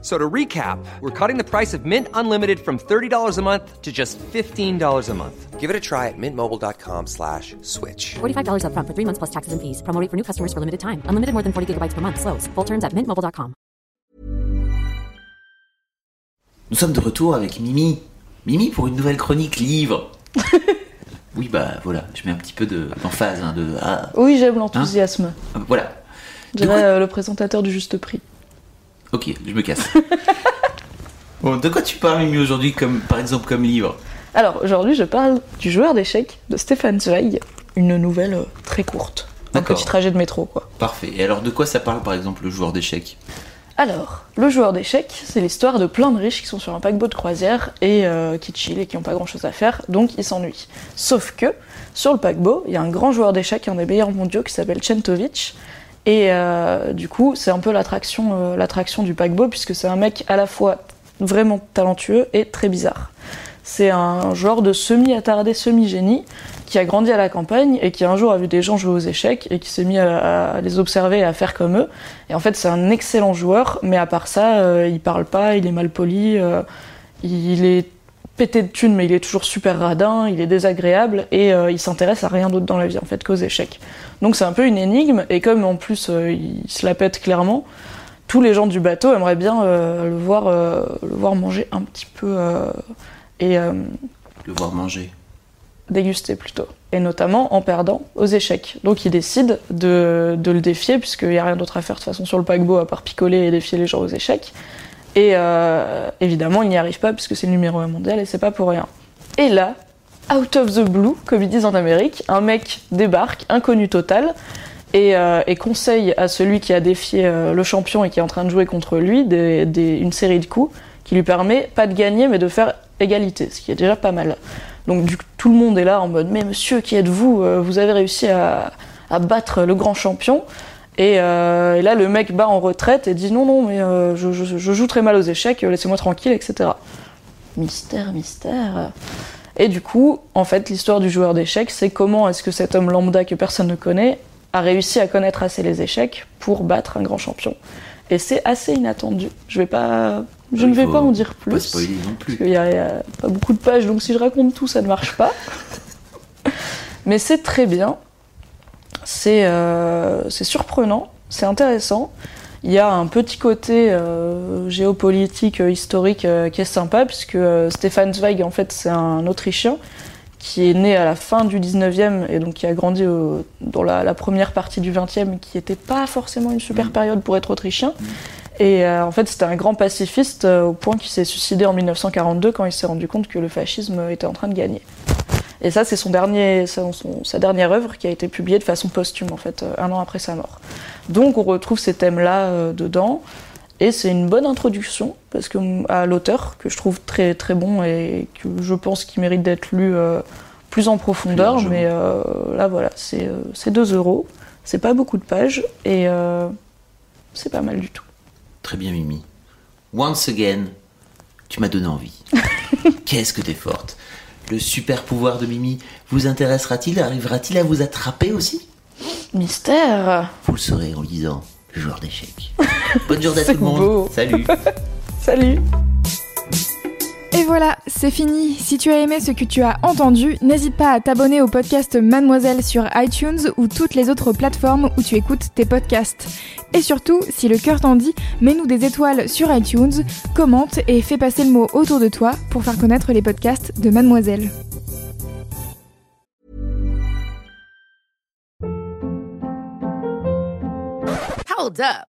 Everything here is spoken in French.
So to recap, we're cutting the price of Mint Unlimited from $30 a month to just $15 a month. Give it a try at mintmobile.com slash switch. $45 upfront for three months plus taxes and fees. Promo rate for new customers for limited time. Unlimited more than 40 gigabytes per month. Slows. Full terms at mintmobile.com. Nous sommes de retour avec Mimi. Mimi pour une nouvelle chronique livre. oui, bah voilà, je mets un petit peu de- d'emphase. hein, de, ah, Oui, j'aime l'enthousiasme. ah, voilà. Je De dirais euh, le présentateur du juste prix. Ok, je me casse. bon, de quoi tu parles, Mimi, aujourd'hui, comme, par exemple, comme livre Alors, aujourd'hui, je parle du joueur d'échecs de Stéphane Zweig, une nouvelle euh, très courte. Un petit trajet de métro, quoi. Parfait. Et alors, de quoi ça parle, par exemple, le joueur d'échecs Alors, le joueur d'échecs, c'est l'histoire de plein de riches qui sont sur un paquebot de croisière et euh, qui chillent et qui n'ont pas grand chose à faire, donc ils s'ennuient. Sauf que, sur le paquebot, il y a un grand joueur d'échecs, un des meilleurs mondiaux, qui s'appelle Chentovic. Et euh, du coup, c'est un peu l'attraction euh, l'attraction du paquebot, puisque c'est un mec à la fois vraiment talentueux et très bizarre. C'est un genre de semi-attardé, semi-génie, qui a grandi à la campagne et qui un jour a vu des gens jouer aux échecs et qui s'est mis à, les observer et à faire comme eux. Et en fait, c'est un excellent joueur, mais à part ça, euh, il parle pas, il est mal poli, euh, il est pété de thunes, mais il est toujours super radin, il est désagréable et euh, il s'intéresse à rien d'autre dans la vie en fait qu'aux échecs. Donc c'est un peu une énigme et comme en plus euh, il se la pète clairement, tous les gens du bateau aimeraient bien euh, le voir le voir manger un petit peu et Le voir manger. déguster plutôt. Et notamment en perdant aux échecs. Donc il décide de, de le défier, puisqu'il n'y a rien d'autre à faire de toute façon sur le paquebot à part picoler et défier les gens aux échecs. Et euh, évidemment, il n'y arrive pas, puisque c'est le numéro 1 mondial et c'est pas pour rien. Et là, out of the blue, comme ils disent en Amérique, un mec débarque, inconnu total, et, euh, conseille à celui qui a défié euh, le champion et qui est en train de jouer contre lui une série de coups qui lui permet pas de gagner mais de faire égalité, ce qui est déjà pas mal. Donc du tout le monde est là en mode mais monsieur qui êtes-vous Vous avez réussi à battre le grand champion. Et, euh, et là le mec bat en retraite et dit non non mais euh, je, je- je joue très mal aux échecs, laissez-moi tranquille, etc. Mystère, mystère. Et du coup, en fait, l'histoire du joueur d'échecs, c'est comment est-ce que cet homme lambda que personne ne connaît a réussi à connaître assez les échecs pour battre un grand champion. Et c'est assez inattendu. Je vais pas, je Il ne vais pas en dire plus. Pas spoiler non Parce plus. qu'il y, a- il y a pas beaucoup de pages, donc si je raconte tout, ça ne marche pas. Mais c'est très bien. C'est euh, c'est surprenant, c'est intéressant. Il y a un petit côté euh, géopolitique, euh, historique euh, qui est sympa, puisque Stefan Zweig, en fait, c'est un Autrichien qui est né à la fin du 19e et donc qui a grandi au- dans la, la première partie du 20e, qui n'était pas forcément une super Mhm. période pour être autrichien. Et euh, en fait, c'était un grand pacifiste euh, au point qu'il s'est suicidé en 1942 quand il s'est rendu compte que le fascisme était en train de gagner. Et ça, c'est son dernier, son- son- sa dernière œuvre qui a été publiée de façon posthume, en fait, euh, un an après sa mort. Donc, on retrouve ces thèmes-là euh, dedans. Et c'est une bonne introduction parce que, à l'auteur, que je trouve très, très bon et que je pense qu'il mérite d'être lu euh, plus en profondeur. mais euh, là, voilà, c'est euh, c'est 2 euros. C'est pas beaucoup de pages et c'est pas mal du tout. Très bien, Mimi. Once again, tu m'as donné envie. Qu'est-ce que t'es forte. Le super pouvoir de Mimi vous intéressera-t-il Arrivera-t-il à vous attraper aussi? Mystère Vous le saurez en lisant Le joueur d'échecs. Bonne journée à tout le monde. beau. Salut. Salut voilà, c'est fini. Si tu as aimé ce que tu as entendu, n'hésite pas à t'abonner au podcast Mademoiselle sur iTunes ou toutes les autres plateformes où tu écoutes tes podcasts. Et surtout, si le cœur t'en dit, mets-nous des étoiles sur iTunes, commente et fais passer le mot autour de toi pour faire connaître les podcasts de Mademoiselle. Hold up.